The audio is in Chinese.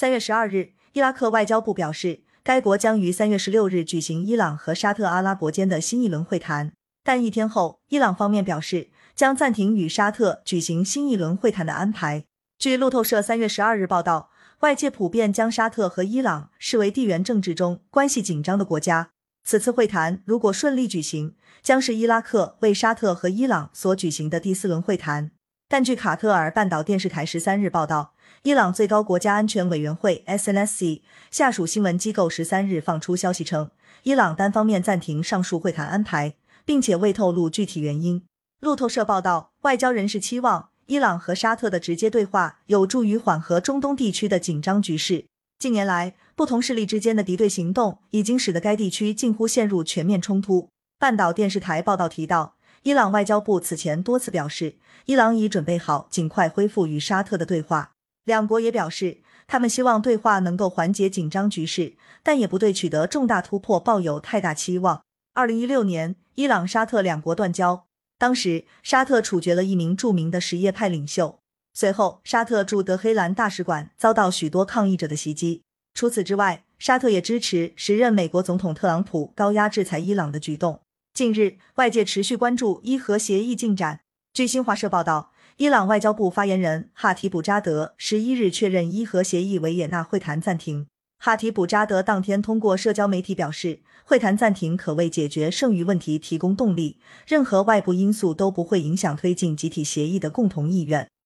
三月十二日，伊拉克外交部表示，该国将于三月十六日举行伊朗和沙特阿拉伯间的新一轮会谈。但一天后，伊朗方面表示将暂停与沙特举行新一轮会谈的安排。据路透社三月十二日报道，外界普遍将沙特和伊朗视为地缘政治中关系紧张的国家。此次会谈如果顺利举行，将是伊拉克为沙特和伊朗所举行的第四轮会谈。但据卡特尔半岛电视台十三日报道，伊朗最高国家安全委员会 （SNSC） 下属新闻机构十三日放出消息称，伊朗单方面暂停上述会谈安排，并且未透露具体原因。路透社报道，外交人士期望伊朗和沙特的直接对话有助于缓和中东地区的紧张局势。近年来，不同势力之间的敌对行动已经使得该地区近乎陷入全面冲突。半岛电视台报道提到。伊朗外交部此前多次表示，伊朗已准备好尽快恢复与沙特的对话。两国也表示，他们希望对话能够缓解紧张局势，但也不对取得重大突破抱有太大期望。二零一六年，伊朗沙特两国断交，当时沙特处决了一名著名的什叶派领袖。随后，沙特驻德黑兰大使馆遭到许多抗议者的袭击。除此之外，沙特也支持时任美国总统特朗普高压制裁伊朗的举动。近日，外界持续关注伊核协议进展。据新华社报道，伊朗外交部发言人哈提卜扎德十一日确认伊核协议维也纳会谈暂停。哈提卜扎德当天通过社交媒体表示，会谈暂停可为解决剩余问题提供动力，任何外部因素都不会影响推进集体协议的共同意愿。